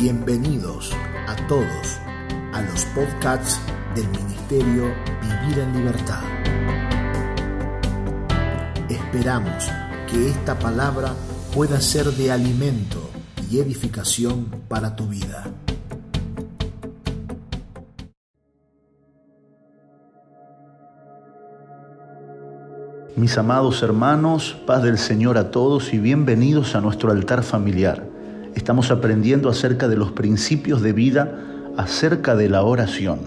Bienvenidos a todos a los podcasts del Ministerio Vivir en Libertad. Esperamos que esta palabra pueda ser de alimento y edificación para tu vida. Mis amados hermanos, paz del Señor a todos y bienvenidos a nuestro altar familiar. Estamos aprendiendo acerca de los principios de vida, acerca de la oración.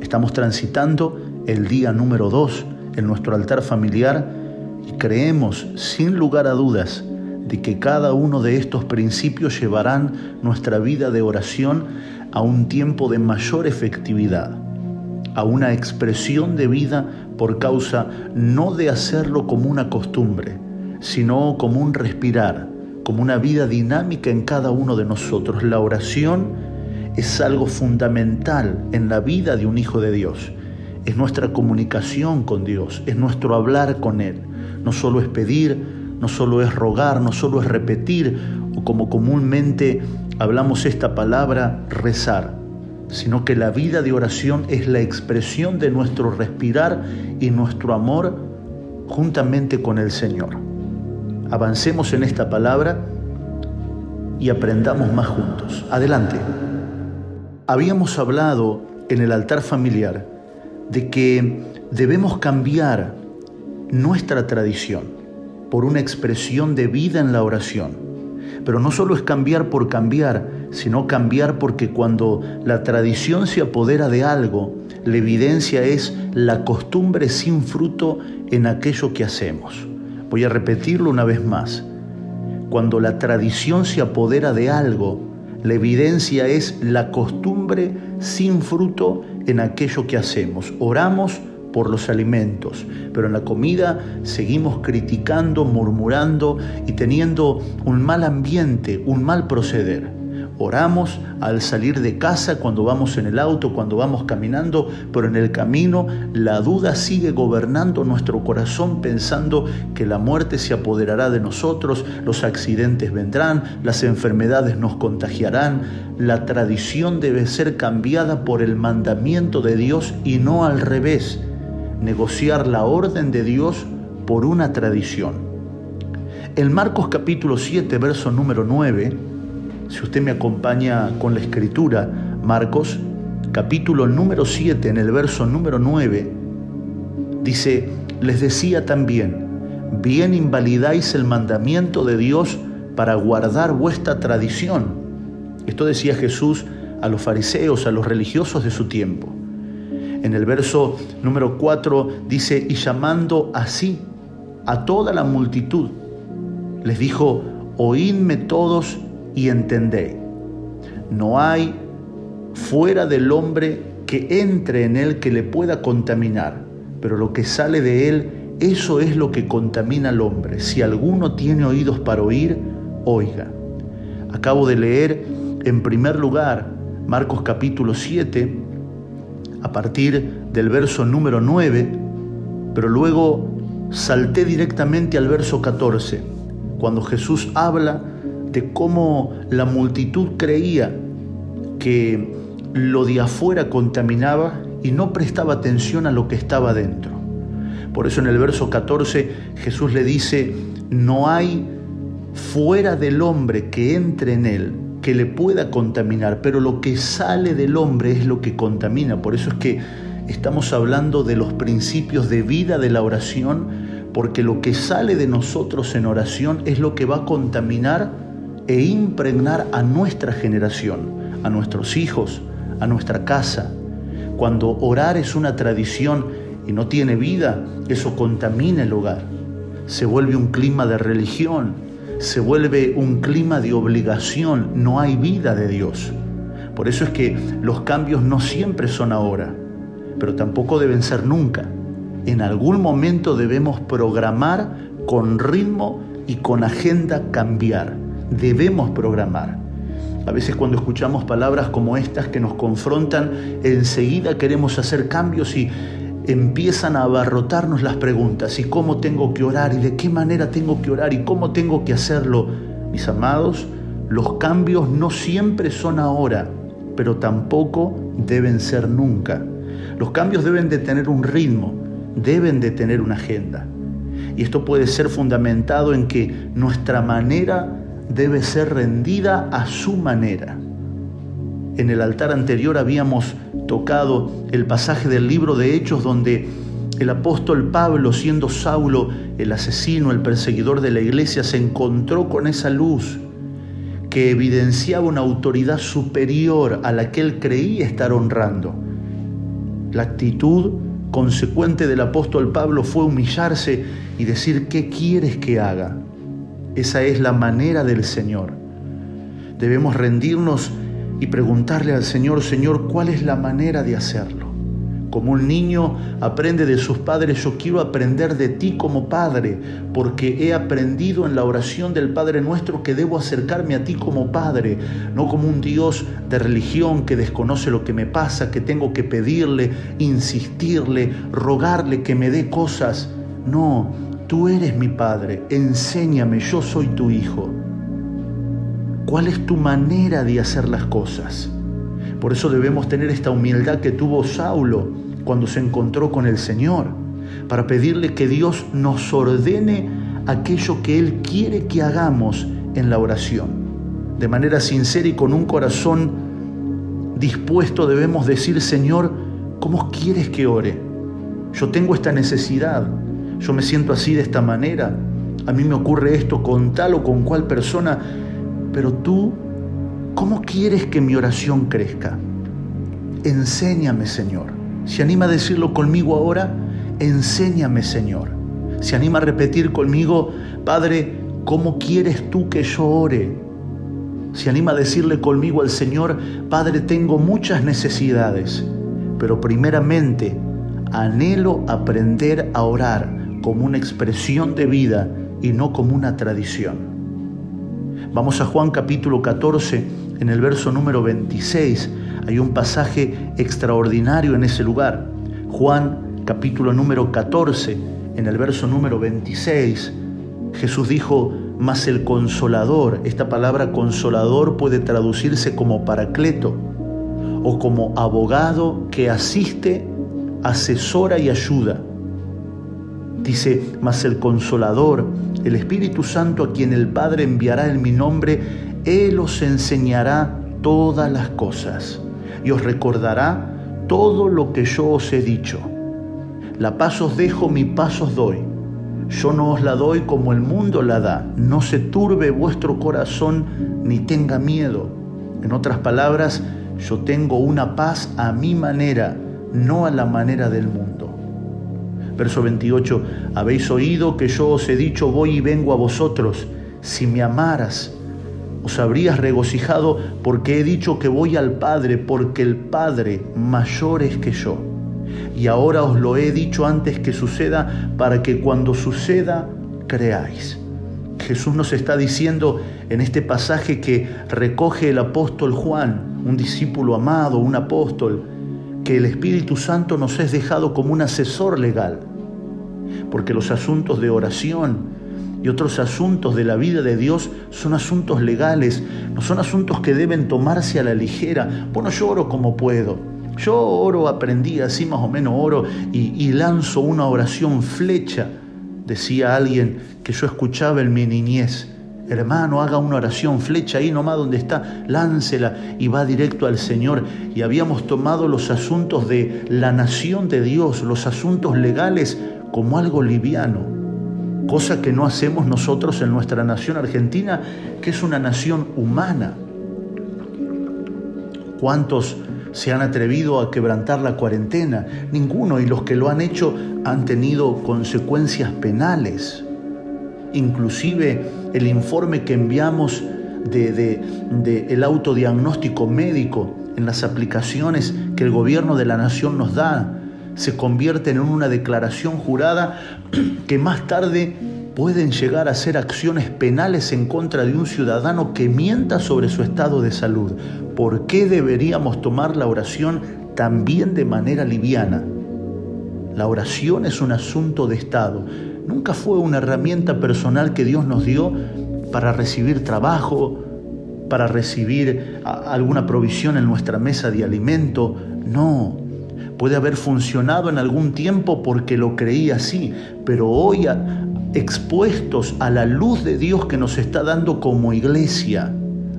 Estamos transitando el día número 2 en nuestro altar familiar y creemos sin lugar a dudas de que cada uno de estos principios llevarán nuestra vida de oración a un tiempo de mayor efectividad, a una expresión de vida por causa no de hacerlo como una costumbre, sino como un respirar, como una vida dinámica en cada uno de nosotros. La oración es algo fundamental en la vida de un hijo de Dios. Es nuestra comunicación con Dios, es nuestro hablar con Él. No solo es pedir, no solo es rogar, no solo es repetir, o como comúnmente hablamos esta palabra, rezar, sino que la vida de oración es la expresión de nuestro respirar y nuestro amor juntamente con el Señor. Avancemos en esta palabra y aprendamos más juntos. Adelante. Habíamos hablado en el altar familiar de que debemos cambiar nuestra tradición por una expresión de vida en la oración. Pero no solo es cambiar por cambiar, sino cambiar porque cuando la tradición se apodera de algo, la evidencia es la costumbre sin fruto en aquello que hacemos. Voy a repetirlo una vez más. Cuando la tradición se apodera de algo, la evidencia es la costumbre sin fruto en aquello que hacemos. Oramos por los alimentos, pero en la comida seguimos criticando, murmurando y teniendo un mal ambiente, un mal proceder. Oramos al salir de casa, cuando vamos en el auto, cuando vamos caminando, pero en el camino la duda sigue gobernando nuestro corazón pensando que la muerte se apoderará de nosotros, los accidentes vendrán, las enfermedades nos contagiarán. La tradición debe ser cambiada por el mandamiento de Dios y no al revés, negociar la orden de Dios por una tradición. En Marcos capítulo 7, verso número 9, si usted me acompaña con la escritura, Marcos capítulo número 7, en el verso número 9, dice, les decía también, bien invalidáis el mandamiento de Dios para guardar vuestra tradición. Esto decía Jesús a los fariseos, a los religiosos de su tiempo. En el verso número 4 dice, y llamando así a toda la multitud, les dijo, oídme todos y entendéis. No hay fuera del hombre que entre en él que le pueda contaminar, pero lo que sale de él, eso es lo que contamina al hombre. Si alguno tiene oídos para oír, oiga. Acabo de leer en primer lugar Marcos capítulo 7, a partir del verso número 9, pero luego salté directamente al verso 14, cuando Jesús habla cómo la multitud creía que lo de afuera contaminaba y no prestaba atención a lo que estaba dentro. Por eso en el verso 14 Jesús le dice, no hay fuera del hombre que entre en él que le pueda contaminar, pero lo que sale del hombre es lo que contamina. Por eso es que estamos hablando de los principios de vida de la oración, porque lo que sale de nosotros en oración es lo que va a contaminar e impregnar a nuestra generación, a nuestros hijos, a nuestra casa. Cuando orar es una tradición y no tiene vida, eso contamina el hogar. Se vuelve un clima de religión, se vuelve un clima de obligación, no hay vida de Dios. Por eso es que los cambios no siempre son ahora, pero tampoco deben ser nunca. En algún momento debemos programar con ritmo y con agenda cambiar debemos programar. A veces cuando escuchamos palabras como estas que nos confrontan, enseguida queremos hacer cambios y empiezan a abarrotarnos las preguntas. ¿Y cómo tengo que orar? ¿Y de qué manera tengo que orar? ¿Y cómo tengo que hacerlo? Mis amados, Los cambios no siempre son ahora, pero tampoco deben ser nunca. Los cambios deben de tener un ritmo, deben de tener una agenda. Y esto puede ser fundamentado en que nuestra manera debe ser rendida a su manera. En el altar anterior habíamos tocado el pasaje del libro de Hechos donde el apóstol Pablo, siendo Saulo el asesino, el perseguidor de la iglesia, se encontró con esa luz que evidenciaba una autoridad superior a la que él creía estar honrando. La actitud consecuente del apóstol Pablo fue humillarse y decir, ¿qué quieres que haga? Esa es la manera del Señor. Debemos rendirnos y preguntarle al Señor, Señor, ¿cuál es la manera de hacerlo? Como un niño aprende de sus padres, yo quiero aprender de ti como Padre, porque he aprendido en la oración del Padre nuestro que debo acercarme a ti como Padre, no como un Dios de religión que desconoce lo que me pasa, que tengo que pedirle, insistirle, rogarle que me dé cosas. No, tú eres mi Padre, enséñame, yo soy tu Hijo. ¿Cuál es tu manera de hacer las cosas? Por eso debemos tener esta humildad que tuvo Saulo cuando se encontró con el Señor, para pedirle que Dios nos ordene aquello que Él quiere que hagamos en la oración. De manera sincera y con un corazón dispuesto debemos decir, Señor, ¿cómo quieres que ore? Yo tengo esta necesidad, yo me siento así de esta manera, a mí me ocurre esto con tal o con cual persona, pero tú, ¿cómo quieres que mi oración crezca? Enséñame, Señor. ¿Se anima a decirlo conmigo ahora? Enséñame, Señor. ¿Se anima a repetir conmigo, Padre, ¿cómo quieres tú que yo ore? ¿Se anima a decirle conmigo al Señor, Padre, tengo muchas necesidades, pero primeramente anhelo aprender a orar como una expresión de vida y no como una tradición? Vamos a Juan capítulo 14, en el verso número 26. Hay un pasaje extraordinario en ese lugar. Juan capítulo número 14, en el verso número 26. Jesús dijo, mas el consolador, esta palabra consolador puede traducirse como paracleto o como abogado que asiste, asesora y ayuda. Dice, mas el consolador, el Espíritu Santo a quien el Padre enviará en mi nombre, Él os enseñará todas las cosas y os recordará todo lo que yo os he dicho. La paz os dejo, mi paz os doy. Yo no os la doy como el mundo la da. No se turbe vuestro corazón ni tenga miedo. En otras palabras, yo tengo una paz a mi manera, no a la manera del mundo. Verso 28, habéis oído que yo os he dicho, voy y vengo a vosotros. Si me amaras, os habrías regocijado porque he dicho que voy al Padre, porque el Padre mayor es que yo. Y ahora os lo he dicho antes que suceda, para que cuando suceda, creáis. Jesús nos está diciendo en este pasaje que recoge el apóstol Juan, un discípulo amado, un apóstol, que el Espíritu Santo nos es dejado como un asesor legal, porque los asuntos de oración y otros asuntos de la vida de Dios son asuntos legales, no son asuntos que deben tomarse a la ligera. Bueno, yo oro como puedo. Yo oro, aprendí así más o menos oro y, y lanzo una oración flecha, decía alguien que yo escuchaba en mi niñez. Hermano, haga una oración, flecha ahí nomás donde está, láncela y va directo al Señor. Y habíamos tomado los asuntos de la nación de Dios, los asuntos legales, como algo liviano, cosa que no hacemos nosotros en nuestra nación argentina, que es una nación humana. ¿Cuántos se han atrevido a quebrantar la cuarentena? Ninguno, y los que lo han hecho han tenido consecuencias penales inclusive el informe que enviamos del de, el autodiagnóstico médico en las aplicaciones que el gobierno de la nación nos da, se convierten en una declaración jurada que más tarde pueden llegar a ser acciones penales en contra de un ciudadano que mienta sobre su estado de salud. ¿Por qué deberíamos tomar la oración también de manera liviana? La oración es un asunto de Estado nunca fue una herramienta personal que Dios nos dio para recibir trabajo, para recibir alguna provisión en nuestra mesa de alimento. No, puede haber funcionado en algún tiempo porque lo creí así, pero hoy expuestos a la luz de Dios que nos está dando como iglesia,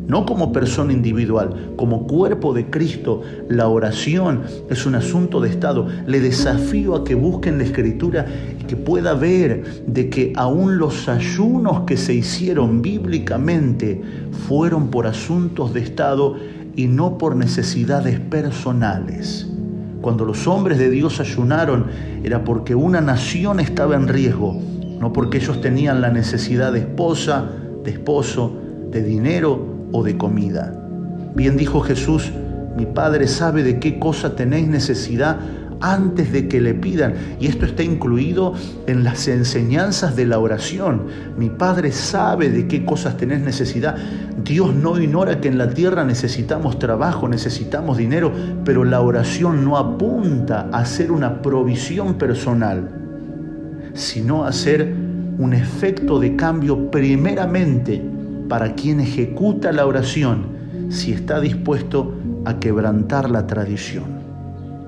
no como persona individual, como cuerpo de Cristo. La oración es un asunto de Estado. Le desafío a que busquen la escritura y que pueda ver de que aún los ayunos que se hicieron bíblicamente fueron por asuntos de Estado y no por necesidades personales. Cuando los hombres de Dios ayunaron era porque una nación estaba en riesgo, no porque ellos tenían la necesidad de esposa, de esposo, de dinero o de comida. Bien dijo Jesús, mi Padre sabe de qué cosa tenéis necesidad antes de que le pidan. Y esto está incluido en las enseñanzas de la oración. Mi Padre sabe de qué cosas tenés necesidad. Dios no ignora que en la tierra necesitamos trabajo, necesitamos dinero, pero la oración no apunta a ser una provisión personal, sino a ser un efecto de cambio primeramente para quien ejecuta la oración si está dispuesto a quebrantar la tradición.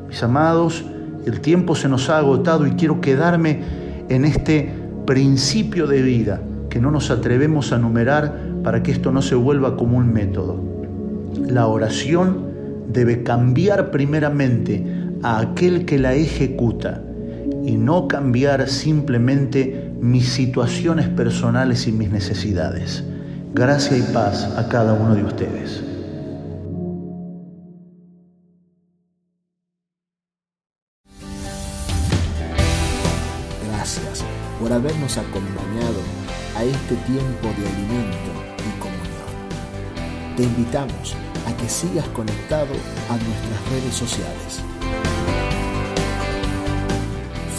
Mis amados, el tiempo se nos ha agotado y quiero quedarme en este principio de vida que no nos atrevemos a numerar para que esto no se vuelva como un método. La oración debe cambiar primeramente a aquel que la ejecuta y no cambiar simplemente mis situaciones personales y mis necesidades. Gracia y paz a cada uno de ustedes. Gracias por habernos acompañado a este tiempo de alimento y comunión. Te invitamos a que sigas conectado a nuestras redes sociales.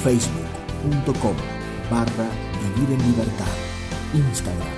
Facebook.com barra Vivir en Libertad. Instagram